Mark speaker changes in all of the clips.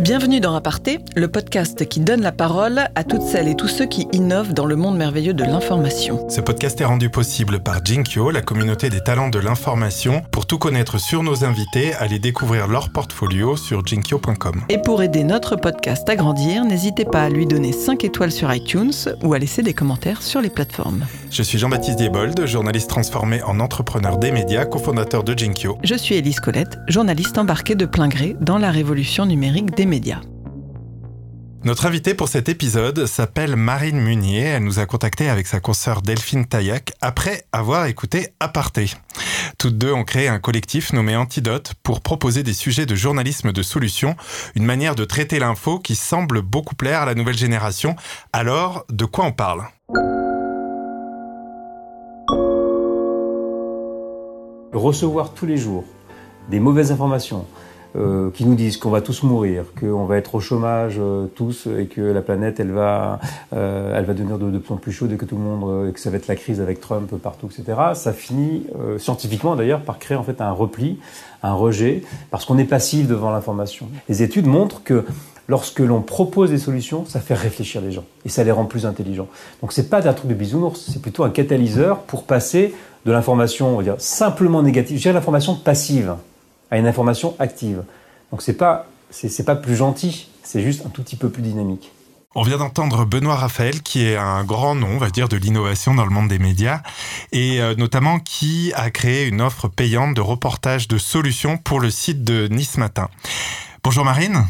Speaker 1: Bienvenue dans Aparté, le podcast qui donne la parole à toutes celles et tous ceux qui innovent dans le monde merveilleux de l'information.
Speaker 2: Ce podcast est rendu possible par Jinkyo, la communauté des talents de l'information. Pour tout connaître sur nos invités, allez découvrir leur portfolio sur jinkyo.com.
Speaker 1: Et pour aider notre podcast à grandir, n'hésitez pas à lui donner 5 étoiles sur iTunes ou à laisser des commentaires sur les plateformes.
Speaker 2: Je suis Jean-Baptiste Diebold, journaliste transformé en entrepreneur des médias, cofondateur de Jinkyo.
Speaker 1: Je suis Élise Colette, journaliste embarquée de plein gré dans la révolution numérique des médias.
Speaker 2: Notre invitée pour cet épisode s'appelle Marine Munier. Elle nous a contacté avec sa consoeur Delphine Taillac après avoir écouté Aparté. Toutes deux ont créé un collectif nommé Antidote pour proposer des sujets de journalisme de solution, une manière de traiter l'info qui semble beaucoup plaire à la nouvelle génération. Alors, de quoi on parle?
Speaker 3: Recevoir tous les jours des mauvaises informations, euh, qui nous disent qu'on va tous mourir, qu'on va être au chômage euh, tous et que la planète elle va, euh, elle va devenir de, plus en plus chaude et que tout le monde, et que ça va être la crise avec Trump partout, etc. Ça finit scientifiquement d'ailleurs par créer en fait un repli, un rejet, parce qu'on est passif devant l'information. Les études montrent que lorsque l'on propose des solutions, ça fait réfléchir les gens et ça les rend plus intelligents. Donc c'est pas un truc de bisounours, c'est plutôt un catalyseur pour passer de l'information, on va dire simplement négative, je l'information passive à une information active. Donc c'est pas c'est pas plus gentil, c'est juste un tout petit peu plus dynamique.
Speaker 2: On vient d'entendre Benoît Raphaël, qui est un grand nom, on va dire, de l'innovation dans le monde des médias, et euh, notamment qui a créé une offre payante de reportage de solutions pour le site de Nice Matin. Bonjour Marine.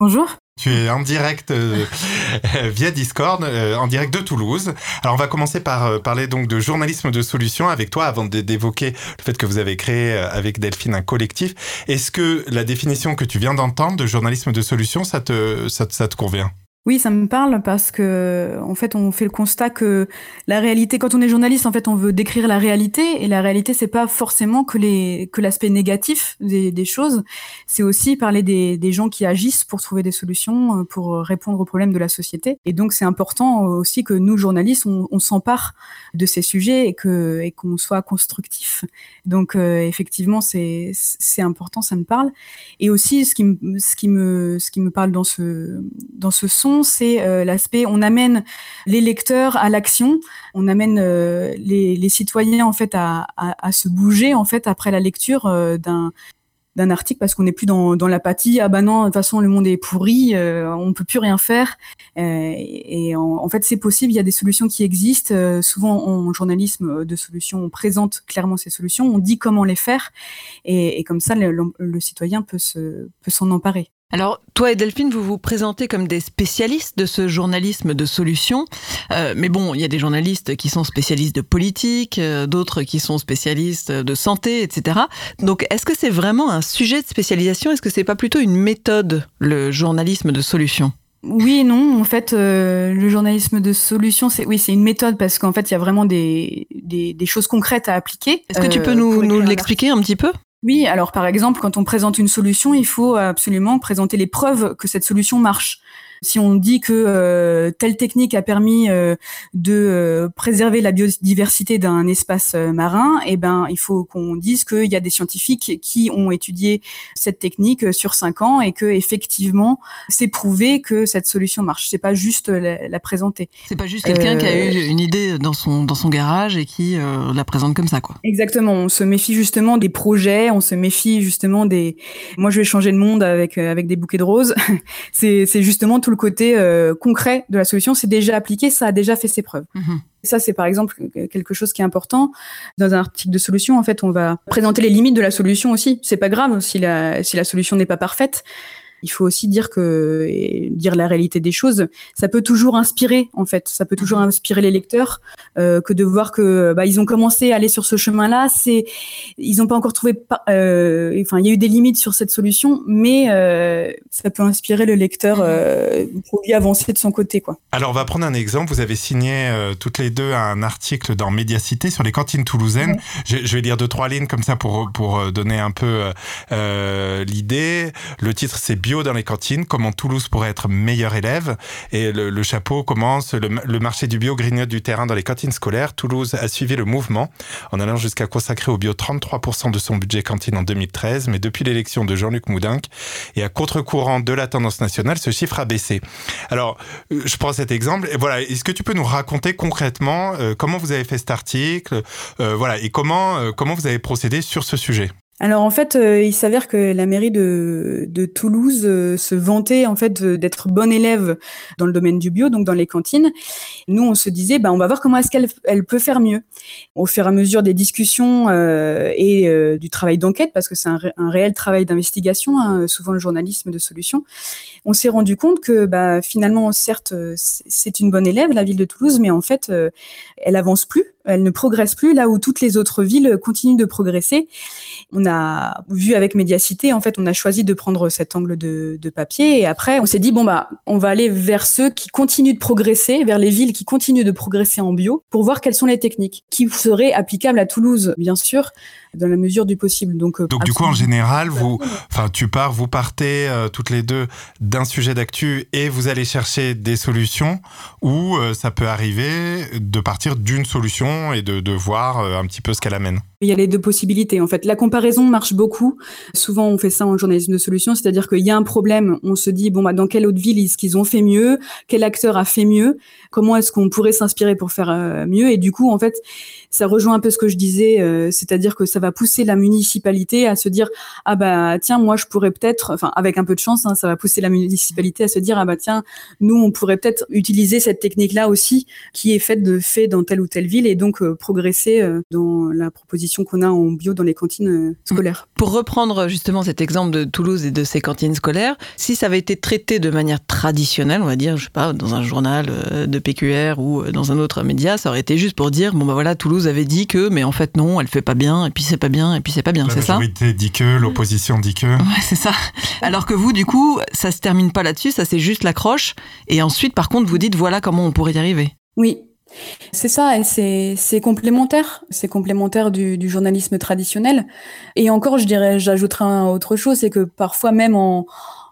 Speaker 4: Bonjour.
Speaker 2: Tu es en direct euh, via Discord, euh, en direct de Toulouse. Alors on va commencer par euh, parler donc de journalisme de solution avec toi avant d'évoquer le fait que vous avez créé avec Delphine un collectif. Est-ce que la définition que tu viens d'entendre de journalisme de solution, ça te, ça te convient?
Speaker 4: Oui, ça me parle parce que en fait, on fait le constat que la réalité, quand on est journaliste, en fait, on veut décrire la réalité et la réalité, c'est pas forcément que les que l'aspect négatif des, des choses. C'est aussi parler des, des gens qui agissent pour trouver des solutions, euh, pour répondre aux problèmes de la société. Et donc, c'est important aussi que nous, journalistes, on, on s'empare de ces sujets et que et qu'on soit constructif. Donc, euh, effectivement, c'est c'est important, ça me parle. Et aussi, ce qui me ce qui me ce qui me parle dans ce dans ce son c'est euh, l'aspect on amène les lecteurs à l'action, on amène euh, les, citoyens en fait à, se bouger en fait après la lecture euh, d'un article parce qu'on n'est plus dans, l'apathie. Ah bah non, de toute façon le monde est pourri, on ne peut plus rien faire. et en, fait c'est possible, il y a des solutions qui existent. souvent en journalisme de solutions, on présente clairement ces solutions, on dit comment les faire, et, comme ça le, citoyen peut se peut s'en emparer.
Speaker 1: Alors, toi et Delphine, vous vous présentez comme des spécialistes de ce journalisme de solutions. Euh, mais bon, il y a des journalistes qui sont spécialistes de politique, euh, d'autres qui sont spécialistes de santé, etc. Donc, est-ce que c'est vraiment un sujet de spécialisation? Est-ce que c'est pas plutôt une méthode, le journalisme de solutions
Speaker 4: oui et non. En fait, euh, le journalisme de solutions, c'est oui, c'est une méthode parce qu'en fait, il y a vraiment des, des, des choses concrètes à appliquer.
Speaker 1: Est-ce que tu peux nous, nous l'expliquer un petit peu?
Speaker 4: Oui, alors par exemple, quand on présente une solution, il faut absolument présenter les preuves que cette solution marche. Si on dit que euh, telle technique a permis euh, de euh, préserver la biodiversité d'un espace marin, eh ben il faut qu'on dise qu'il y a des scientifiques qui ont étudié cette technique sur cinq ans et que effectivement c'est prouvé que cette solution marche. C'est pas juste la, la présenter.
Speaker 1: C'est pas juste quelqu'un qui a eu une idée dans son dans son garage et qui la présente comme ça quoi.
Speaker 4: Exactement. On se méfie justement des projets, on se méfie justement des. Moi je vais changer le monde avec avec des bouquets de roses. c'est c'est justement tout le côté euh, concret de la solution. C'est déjà appliqué, ça a déjà fait ses preuves. Mhm. Ça, c'est par exemple quelque chose qui est important. Dans un article de solution, en fait, on va présenter les limites de la solution aussi. C'est pas grave si la, si la solution n'est pas parfaite il faut aussi dire que dire la réalité des choses, ça peut toujours inspirer en fait, ça peut toujours mhm. inspirer les lecteurs euh, que de voir que bah, ils ont commencé à aller sur ce chemin-là, c'est ils n'ont pas encore trouvé, euh, enfin il y a eu des limites sur cette solution, mais euh, ça peut inspirer le lecteur mhm. euh, pour lui avancer de son côté quoi.
Speaker 2: Alors on va prendre un exemple. Vous avez signé euh, toutes les deux un article dans Médiacité sur les cantines toulousaines. Je, je, vais lire deux trois lignes comme ça pour pour donner un peu l'idée. Le titre c'est bio dans les cantines, comment Toulouse pourrait être meilleur élève. Et le, chapeau commence, le, marché du bio grignote du terrain dans les cantines scolaires. Toulouse a suivi le mouvement en allant jusqu'à consacrer au bio 33% de son budget cantine en 2013. Mais depuis l'élection de Jean-Luc Moudinque et à contre-courant de la tendance nationale, ce chiffre a baissé. Alors, euh, je prends cet exemple. Et voilà, est-ce que tu peux nous raconter concrètement euh, comment vous avez fait cet article, euh, voilà, et comment comment vous avez procédé sur ce sujet?
Speaker 4: Alors en fait, euh, il s'avère que la mairie de, de Toulouse euh, se vantait en fait d'être bonne élève dans le domaine du bio, donc dans les cantines. Nous, on se disait, bah, on va voir comment est-ce qu'elle elle peut faire mieux. Au fur et à mesure des discussions euh, et du travail d'enquête, parce que c'est un, réel travail d'investigation, hein, souvent le journalisme de solution, on s'est rendu compte que bah, finalement, certes, c'est une bonne élève, la ville de Toulouse, mais en fait, elle avance plus elle ne progresse plus là où toutes les autres villes continuent de progresser. On a vu avec Médiacité, en fait, on a choisi de prendre cet angle de, papier et après, on s'est dit bon bah, on va aller vers ceux qui continuent de progresser, vers les villes qui continuent de progresser en bio, pour voir quelles sont les techniques qui seraient applicables à Toulouse, bien sûr, dans la mesure du possible.
Speaker 2: Donc, euh, Donc du coup, en général, vous, enfin, tu pars, vous partez euh, toutes les deux d'un sujet d'actu et vous allez chercher des solutions ou euh, ça peut arriver de partir d'une solution et de, voir un petit peu ce qu'elle amène.
Speaker 4: Il y a les deux possibilités. En fait, la comparaison marche beaucoup. Souvent, on fait ça en journalisme de solution, c'est-à-dire qu'il y a un problème, on se dit bon bah dans quelle autre ville est-ce qu'ils ont fait mieux, quel acteur a fait mieux, comment est-ce qu'on pourrait s'inspirer pour faire euh, mieux? Et du coup, en fait, ça rejoint un peu ce que je disais, euh, c'est-à-dire que ça va pousser la municipalité à se dire ah bah tiens moi je pourrais peut-être, enfin avec un peu de chance, hein, ça va pousser la municipalité à se dire ah bah tiens nous on pourrait peut-être utiliser cette technique là aussi qui est faite de fait dans telle ou telle ville donc euh, progresser dans la proposition qu'on a en bio dans les cantines euh, scolaires.
Speaker 1: Pour reprendre justement cet exemple de Toulouse et de ses cantines scolaires, si ça avait été traité de manière traditionnelle, on va dire, je sais pas, dans un journal euh, de PQR ou euh, dans un autre média, ça aurait été juste pour dire, bon bah voilà, Toulouse avait dit que, mais en fait non, elle fait pas bien, et puis c'est pas bien, et puis c'est pas bien, c'est ça
Speaker 2: La majorité dit que, l'opposition dit que.
Speaker 1: Ouais, c'est ça. Alors que vous, du coup, ça se termine pas là-dessus, ça c'est juste l'accroche, et ensuite, par contre, vous dites, voilà comment on pourrait y arriver.
Speaker 4: Oui, c'est ça, et c'est complémentaire, c'est complémentaire du, journalisme traditionnel. Et encore, je dirais, autre chose, c'est que parfois même en,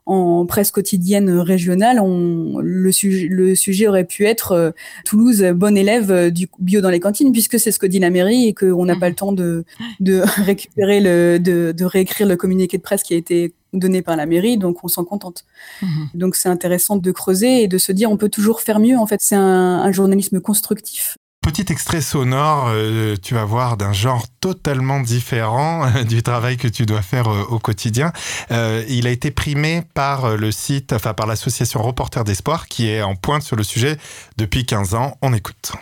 Speaker 4: en presse quotidienne régionale, on, le, sujet, le sujet aurait pu être euh, Toulouse, bon élève euh, du bio dans les cantines, puisque c'est ce que dit la mairie et qu'on n'a pas le temps de, de récupérer le, de, de, réécrire le communiqué de presse qui a été donné par la mairie, donc on s'en contente. Mhm. Donc c'est intéressant de creuser et de se dire on peut toujours faire mieux. En fait, c'est un, un journalisme constructif
Speaker 2: petit extrait sonore, euh, tu vas voir, d'un genre totalement différent euh, du travail que tu dois faire euh, au quotidien. il a été primé par le site, enfin par l'association Reporters d'Espoir, qui est en pointe sur le sujet depuis 15 ans. On écoute.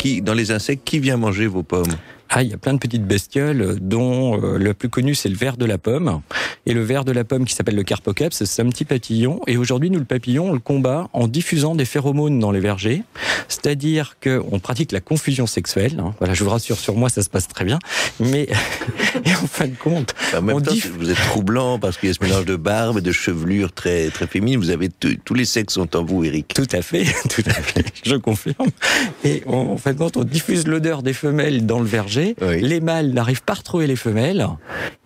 Speaker 5: Qui, dans les insectes, qui vient manger vos pommes?
Speaker 6: Ah, il y a plein de petites bestioles, dont le plus connu c'est le ver de la pomme. Et le ver de la pomme qui s'appelle le carpocaps, c'est un petit papillon. Et aujourd'hui, nous, le papillon, on le combat en diffusant des phéromones dans les vergers. C'est-à-dire qu'on pratique la confusion sexuelle. Hein. Voilà, je vous rassure, sur moi, ça se passe très bien. Mais, et en fin de compte.
Speaker 5: En même temps, vous êtes troublant parce qu'il y a ce mélange de barbe et de chevelure très, très féminine. Vous avez tous les sexes sont en vous, Eric.
Speaker 6: Tout à fait, tout à fait. Je confirme. Et en fin de compte, on diffuse l'odeur des femelles dans le verger. Les mâles n'arrivent pas à retrouver les femelles.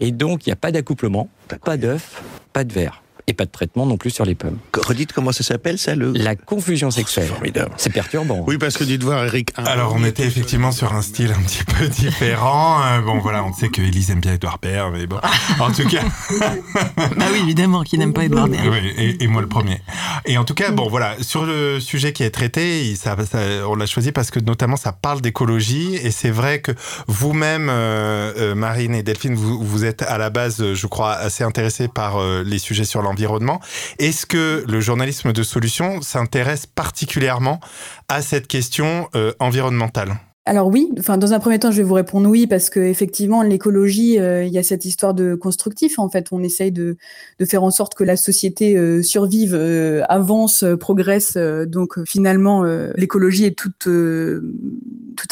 Speaker 6: Et donc, il n'y a pas d'accouplement. Pas d'œufs, pas de verre et pas de traitement non plus sur les pommes.
Speaker 5: Redites comment ça s'appelle ça le
Speaker 6: La confusion sexuelle. formidable. C'est perturbant.
Speaker 5: Oui, parce que dites voir Eric.
Speaker 2: Alors on était effectivement sur un style un petit peu différent. Euh, bon voilà, on sait que Elise aime bien Edouard Baird, mais bon, en tout cas.
Speaker 1: bah oui, évidemment, qui n'aime pas Edouard.
Speaker 2: Oui, et, moi le premier. Et en tout cas, bon voilà, sur le sujet qui est traité, ça, on l'a choisi parce que notamment ça parle d'écologie et c'est vrai que vous-même, euh, euh, Marine et Delphine, vous, vous êtes à la base, je crois, assez intéressés par les sujets sur l'environnement est-ce que le journalisme de solution s'intéresse particulièrement à cette question euh, environnementale?
Speaker 4: Alors oui, enfin dans un premier temps, je vais vous répondre oui parce que effectivement l'écologie, euh, il y a cette histoire de constructif. En fait, on essaye de, faire en sorte que la société euh, survive, avance, progresse. donc finalement, l'écologie est tout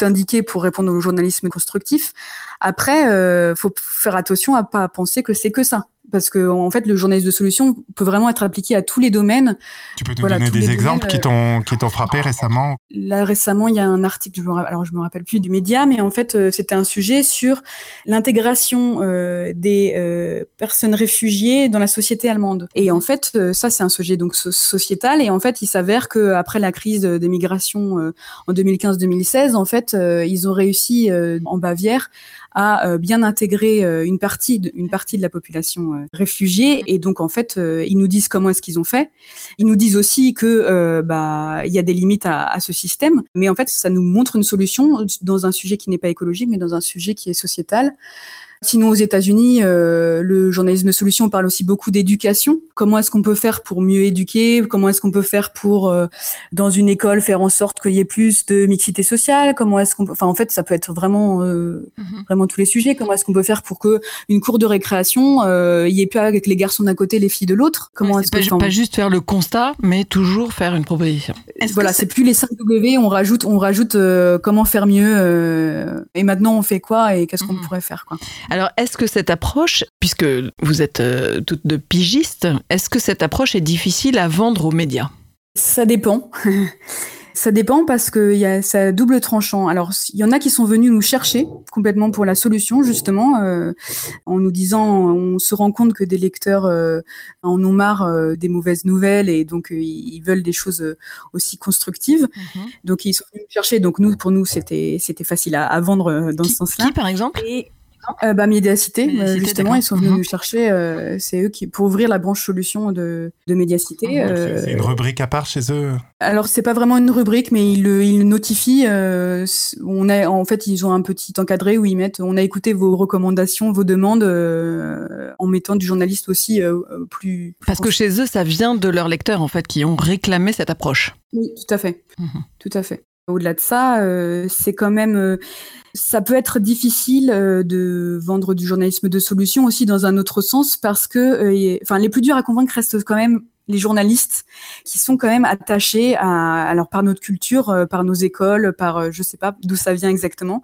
Speaker 4: indiquée pour répondre au journalisme constructif. Après, faut faire attention à pas penser que c'est que ça parce que en fait, le journalisme de solution peut vraiment être appliqué à tous les domaines.
Speaker 2: Tu peux nous donner des exemples qui t'ont qui t'ont frappé récemment?
Speaker 4: Là récemment, il y a un article, je me, alors je me rappelle plus du média, mais en fait, euh, c'était un sujet sur l'intégration euh, des euh, personnes réfugiées dans la société allemande. Et en fait, euh, ça c'est un sujet donc sociétal. Et en fait, il s'avère que après la crise des migrations en 2015-2016, en fait, ils ont réussi en Bavière à euh, bien intégrer euh, une partie de, une partie de la population euh, réfugiée et donc en fait ils nous disent comment est-ce qu'ils ont fait. Ils nous disent aussi que bah il y a des limites à, à, ce système, mais en fait ça nous montre une solution dans un sujet qui n'est pas écologique mais dans un sujet qui est sociétal. Sinon, aux États-Unis, euh, le journalisme de solution parle aussi beaucoup d'éducation. Comment est-ce qu'on peut faire pour mieux éduquer? Comment est-ce qu'on peut faire pour, euh, dans une école, faire en sorte qu'il y ait plus de mixité sociale? Comment est-ce qu'on peut... Enfin, en fait, ça peut être vraiment, euh, mhm. vraiment tous les sujets. Comment est-ce qu'on peut faire pour que une cour de récréation, il y ait pas avec les garçons d'un côté, les filles de l'autre?
Speaker 1: Comment est-ce que pas, juste faire le constat, mais toujours faire une proposition.
Speaker 4: Voilà, c'est plus les 5 W. On rajoute, on rajoute comment faire mieux. et maintenant, on fait quoi et qu'est-ce qu'on mhm. pourrait faire quoi.
Speaker 1: Alors, est-ce que cette approche, puisque vous êtes euh, toutes de pigistes, est-ce que cette approche est difficile à vendre aux médias?
Speaker 4: Ça dépend. Ça dépend parce que y a ça double tranchant. Alors il y en a qui sont venus nous chercher complètement pour la solution justement euh, en nous disant on se rend compte que des lecteurs euh, en ont marre des mauvaises nouvelles et donc ils veulent des choses aussi constructives. Mhm. Donc ils sont venus nous chercher. Donc nous pour nous c'était c'était facile à, vendre dans ce sens-là.
Speaker 1: Qui par exemple?
Speaker 4: Euh, bah, Médiacité, euh, justement, ils sont venus nous mhm. chercher. Euh, c'est eux qui pour ouvrir la branche solution de, de Médiacité.
Speaker 2: Ah, c'est une rubrique à part chez eux.
Speaker 4: Alors c'est pas vraiment une rubrique, mais ils le ils notifient. on a en fait ils ont un petit encadré où ils mettent. On a écouté vos recommandations, vos demandes, en mettant du journaliste aussi plus,
Speaker 1: Parce que chez eux, ça vient de leurs lecteurs en fait qui ont réclamé cette approche.
Speaker 4: Oui, tout à fait, mhm. tout à fait. Au-delà de ça, euh, c'est quand même, euh, ça peut être difficile euh, de vendre du journalisme de solution aussi dans un autre sens parce que, enfin, les plus durs à convaincre restent quand même les journalistes qui sont quand même attachés à alors par notre culture, euh, par nos écoles, par euh, je sais pas d'où ça vient exactement,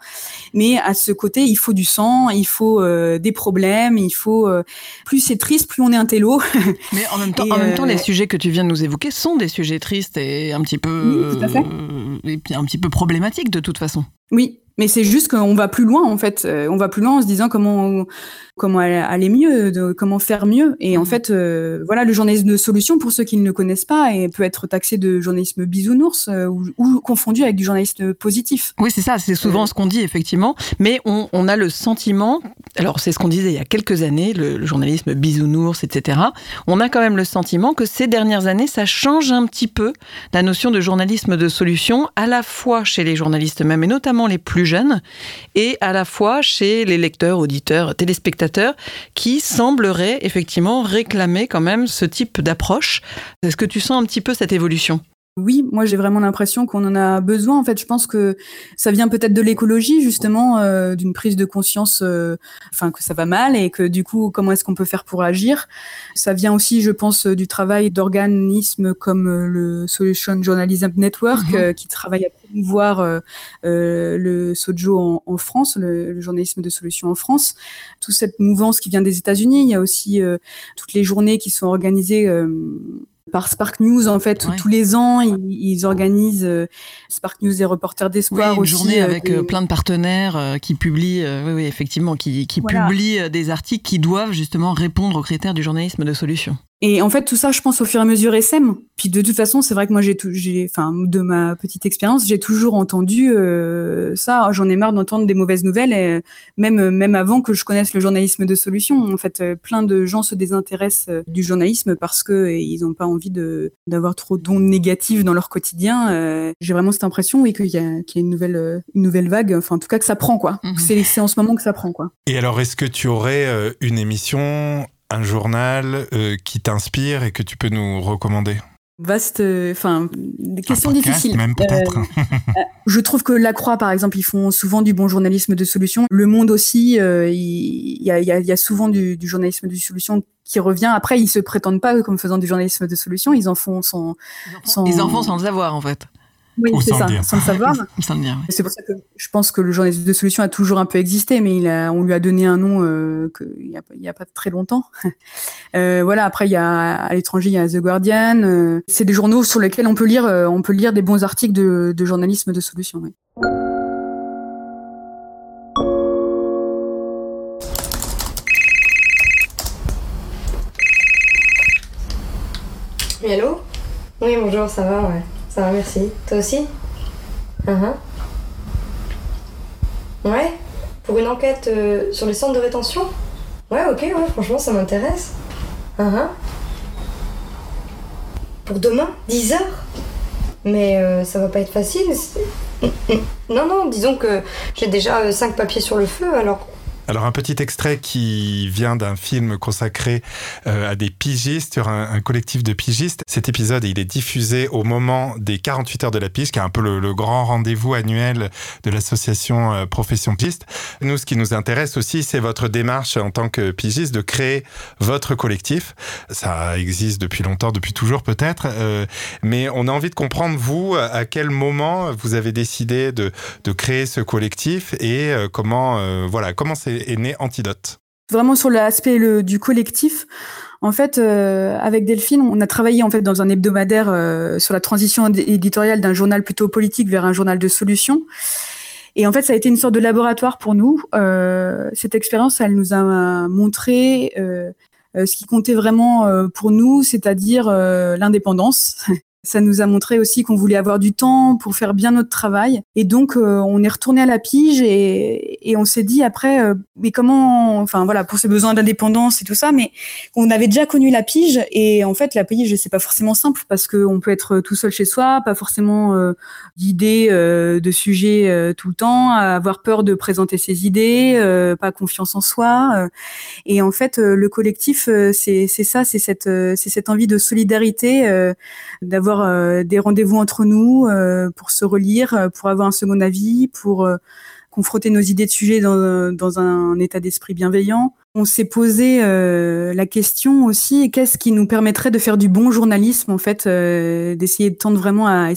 Speaker 4: mais à ce côté il faut du sang, il faut euh, des problèmes, il faut plus c'est triste, plus on est un télo.
Speaker 1: Mais en même temps, en même temps, les sujets que tu viens de nous évoquer sont des sujets tristes et un petit peu et puis un petit peu problématiques de toute façon.
Speaker 4: Oui, mais c'est juste qu'on va plus loin en fait. On va plus loin en se disant comment comment aller mieux, de, comment faire mieux. Et en mmh. fait, euh, voilà, le journalisme de solution, pour ceux qui ne le connaissent pas, et peut être taxé de journalisme bisounours euh, ou, confondu avec du journalisme positif.
Speaker 1: Oui, c'est ça, c'est souvent euh. ce qu'on dit, effectivement. Mais on, on a le sentiment, alors c'est ce qu'on disait il y a quelques années, le, journalisme bisounours, etc. On a quand même le sentiment que ces dernières années, ça change un petit peu la notion de journalisme de solution, à la fois chez les journalistes même, et notamment les plus jeunes, et à la fois chez les lecteurs, auditeurs, téléspectateurs qui sembleraient effectivement réclamer quand même ce type d'approche. Est-ce que tu sens un petit peu cette évolution?
Speaker 4: Oui, moi j'ai vraiment l'impression qu'on en a besoin. En fait, je pense que ça vient peut-être de l'écologie justement, euh, d'une prise de conscience, euh, enfin que ça va mal et que du coup, comment est-ce qu'on peut faire pour agir Ça vient aussi, je pense, du travail d'organismes comme euh, le Solution Journalism Network mhm. qui travaille à promouvoir le Sojo en, France, le, le, journalisme de solution en France. Toute cette mouvance qui vient des États-Unis. Il y a aussi toutes les journées qui sont organisées par Spark News en fait tous les ans ils, organisent euh, Spark News et Reporters d'espoir
Speaker 1: oui, une journée euh, avec euh, plein de partenaires qui publient oui, oui effectivement qui, qui publient des articles qui doivent justement répondre aux critères du journalisme de solution.
Speaker 4: Et en fait, tout ça, je pense au fur et à mesure SM. Puis de toute façon, c'est vrai que moi, j'ai, j'ai, enfin, de ma petite expérience, j'ai toujours entendu euh, ça. J'en ai marre d'entendre des mauvaises nouvelles, et même même avant que je connaisse le journalisme de solution. En fait, euh, plein de gens se désintéressent euh, du journalisme parce que ils n'ont pas envie de d'avoir trop d'ondes négatives dans leur quotidien. j'ai vraiment cette impression, oui, qu'il y a qu'il y a une nouvelle une nouvelle vague. Enfin, en tout cas, que ça prend quoi. Mhm. C'est c'est en ce moment que ça prend quoi.
Speaker 2: Et alors, est-ce que tu aurais une émission un journal euh, qui t'inspire et que tu peux nous recommander?
Speaker 4: Vaste, euh, enfin, des questions difficiles.
Speaker 2: Même peut-être.
Speaker 4: Euh, je trouve que La Croix, par exemple, ils font souvent du bon journalisme de solution. Le Monde aussi, il y, a, souvent du, journalisme de solution qui revient. Après, ils se prétendent pas comme faisant du journalisme de solution. Ils en font sans.
Speaker 1: Ils en font sans, le savoir, en fait.
Speaker 4: Oui,
Speaker 2: Ou
Speaker 4: c'est
Speaker 2: sans
Speaker 4: ça, sans le savoir.
Speaker 1: Dire, oui.
Speaker 4: C'est pour ça que je pense que le journaliste de solution a toujours un peu existé, mais il a, on lui a donné un nom euh, il n'y a, pas- il y a pas très longtemps. Euh, voilà. Après, il y a à l'étranger, il y a The Guardian. euh, c'est des journaux sur lesquels on peut lire, euh, on peut lire des bons articles de, de journalisme de solution. Oui.
Speaker 7: Oui, allô? Oui, bonjour, ça va, ouais. Ça va, merci. Toi aussi Mhm. Ouais Pour une enquête euh, sur les centres de rétention Ouais, ok, ouais, franchement, ça m'intéresse. Mhm. Pour demain 10 heures Mais euh, ça va pas être facile. Non, non, disons que j'ai déjà 5 papiers sur le feu, alors
Speaker 2: Alors un petit extrait qui vient d'un film consacré euh, à des pigistes, sur un, un collectif de pigistes. Cet épisode, il est diffusé au moment des 48 heures de la pige, qui est un peu le, grand rendez-vous annuel de l'association euh, Profession Pigiste. Nous, ce qui nous intéresse aussi, c'est votre démarche en tant que pigiste de créer votre collectif. Ça existe depuis longtemps, depuis toujours peut-être, euh, mais on a envie de comprendre, vous, à quel moment vous avez décidé de, de créer ce collectif et euh, comment, voilà, comment c'est est né Antidote?
Speaker 4: Vraiment sur l'aspect du collectif. En fait, euh, avec Delphine, on a travaillé en fait dans un hebdomadaire euh, sur la transition éd- éditoriale d'un journal plutôt politique vers un journal de solutions. Et en fait, ça a été une sorte de laboratoire pour nous. Euh, cette expérience, elle nous a montré euh, euh, ce qui comptait vraiment euh, pour nous, c'est-à-dire l'indépendance. Ça nous a montré aussi qu'on voulait avoir du temps pour faire bien notre travail. Et donc, euh, on est retourné à la pige et, et on s'est dit après, euh, mais comment, enfin voilà, pour ces besoins d'indépendance et tout ça, mais on avait déjà connu la pige et en fait, la pige, c'est pas forcément simple parce qu'on peut être tout seul chez soi, pas forcément euh, d'idées euh, de sujets euh, tout le temps, avoir peur de présenter ses idées, euh, pas confiance en soi. et en fait, le collectif, c'est ça, c'est cette, c'est cette envie de solidarité, d'avoir euh, des rendez-vous entre nous euh, pour se relire, euh, pour avoir un second avis, pour confronter nos idées de sujets dans, dans un état d'esprit bienveillant. On s'est posé euh, la question aussi qu'est-ce qui nous permettrait de faire du bon journalisme en fait, euh, d'essayer de tendre vraiment à,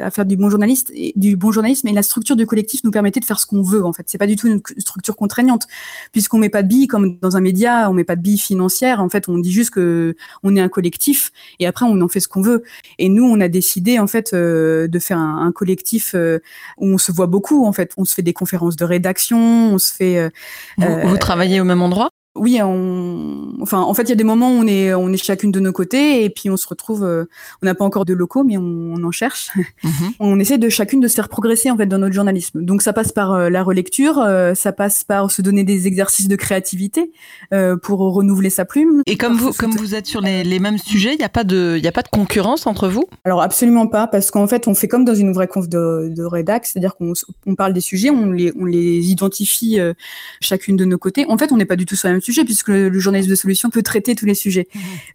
Speaker 4: à faire du bon journaliste et du bon journalisme. Et la structure du collectif nous permettait de faire ce qu'on veut en fait. C'est pas du tout une structure contraignante puisqu'on met pas de billes comme dans un média, on met pas de billes financières. En fait, on dit juste que on est un collectif et après on en fait ce qu'on veut. Et nous, on a décidé en fait euh, de faire un, un collectif euh, où on se voit beaucoup. En fait, on se fait des conférences de rédaction, on se fait.
Speaker 1: Vous,
Speaker 4: euh,
Speaker 1: vous travaillez au même endroit?
Speaker 4: Oui, on, enfin, en fait, il y a des moments où on est, on est chacune de nos côtés et puis on se retrouve. euh, on n'a pas encore de locaux, mais on, on en cherche.
Speaker 1: Mhm.
Speaker 4: on essaie de chacune de se faire progresser en fait dans notre journalisme. Donc ça passe par euh, la relecture, euh, ça passe par se donner des exercices de créativité pour renouveler sa plume.
Speaker 1: Et comme vous,
Speaker 4: se
Speaker 1: comme vous êtes sur les, les mêmes sujets, il n'y a pas de, il y a pas de concurrence entre vous?
Speaker 4: Alors absolument pas, parce qu'en fait, on fait comme dans une vraie conf de, de rédac, c'est-à-dire qu'on on parle des sujets, on les, on les identifie chacune de nos côtés. En fait, on n'est pas du tout sur le même sujet, puisque le, le journaliste de solution peut traiter tous les sujets.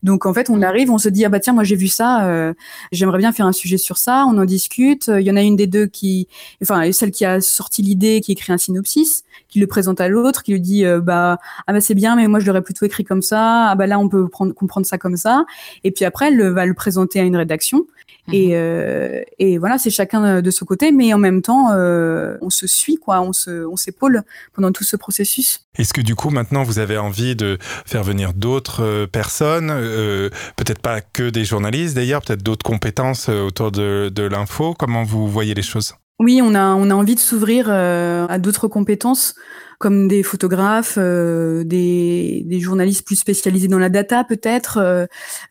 Speaker 4: Donc en fait, on arrive, on se dit ah bah tiens, moi j'ai vu ça, euh, j'aimerais bien faire un sujet sur ça. On en discute. Il y en a une des deux qui, enfin celle qui a sorti l'idée, qui écrit un synopsis, qui le présente à l'autre, qui lui dit euh, bah ah bah c'est bien, mais moi je l'aurais plutôt écrit comme ça. Ah bah là on peut prendre, comprendre ça comme ça. Et puis après, elle va le présenter à une rédaction. Et, euh, et voilà, c'est chacun de son côté, mais en même temps, euh, on se suit, quoi, on se, on s'épaule pendant tout ce processus.
Speaker 2: Est-ce que du coup maintenant vous avez envie de faire venir d'autres euh, personnes, euh, peut-être pas que des journalistes d'ailleurs, peut-être d'autres compétences euh, autour de, de l'info? Comment vous voyez les choses?
Speaker 4: Oui, on a, on a envie de s'ouvrir euh, à d'autres compétences, comme des photographes, euh, des, journalistes plus spécialisés dans la data, peut-être,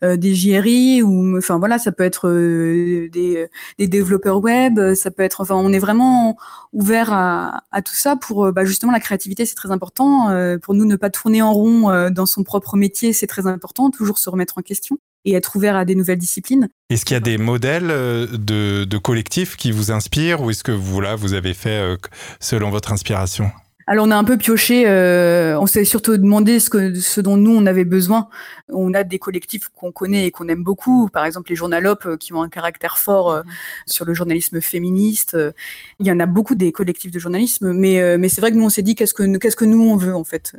Speaker 4: euh, des JRI, ou enfin voilà, ça peut être des, développeurs web, ça peut être, enfin, on est vraiment ouvert à, tout ça pour, bah, justement, la créativité, c'est très important. pour nous, ne pas tourner en rond dans son propre métier, c'est très important. Toujours se remettre en question et être ouvert à des nouvelles disciplines.
Speaker 2: Est-ce qu'il y a des modèles euh, de, de collectifs qui vous inspirent ou est-ce que vous là vous avez fait euh, selon votre inspiration?
Speaker 4: Alors on a un peu pioché, euh, on s'est surtout demandé ce, que, ce dont nous on avait besoin. On a des collectifs qu'on connaît et qu'on aime beaucoup, par exemple les journalopes euh, qui ont un caractère fort euh, sur le journalisme féministe. Il y en a beaucoup des collectifs de journalisme, mais, euh, mais c'est vrai que nous on s'est dit qu'est-ce que, qu'est-ce que nous on veut en fait?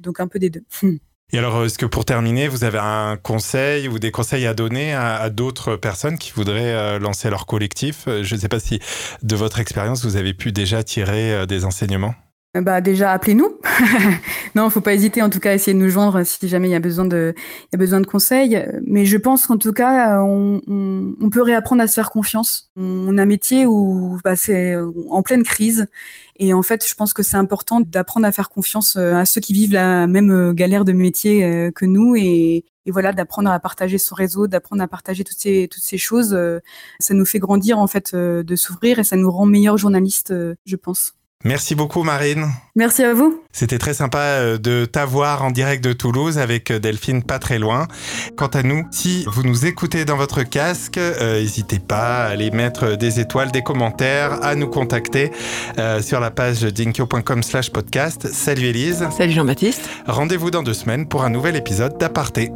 Speaker 4: Donc un peu des deux.
Speaker 2: Et alors, est-ce que pour terminer, vous avez un conseil ou des conseils à donner à, d'autres personnes qui voudraient euh, lancer leur collectif? Je ne sais pas si, de votre expérience, vous avez pu déjà tirer euh, des enseignements
Speaker 4: bah déjà appelez-nous. non, faut pas hésiter en tout cas à essayer de nous joindre si jamais il y a besoin de il y a besoin de conseils. Mais je pense qu'en tout cas on, peut réapprendre à se faire confiance. On a un métier où bah, c'est en pleine crise et en fait je pense que c'est important d'apprendre à faire confiance euh, à ceux qui vivent la même euh, galère de métier euh, que nous et, et voilà d'apprendre à partager son réseau, d'apprendre à partager toutes ces toutes ces choses. Ça nous fait grandir en fait de s'ouvrir et ça nous rend meilleurs journalistes, je pense.
Speaker 2: Merci beaucoup Marine.
Speaker 4: Merci à vous.
Speaker 2: C'était très sympa euh, de t'avoir en direct de Toulouse avec euh, Delphine pas très loin. Quant à nous, si vous nous écoutez dans votre casque, euh, n'hésitez pas à aller mettre des étoiles, des commentaires, à nous contacter sur la page dinkyo.com slash podcast. Salut Elise.
Speaker 1: Salut Jean-Baptiste.
Speaker 2: Rendez-vous dans deux semaines pour un nouvel épisode d'Aparté.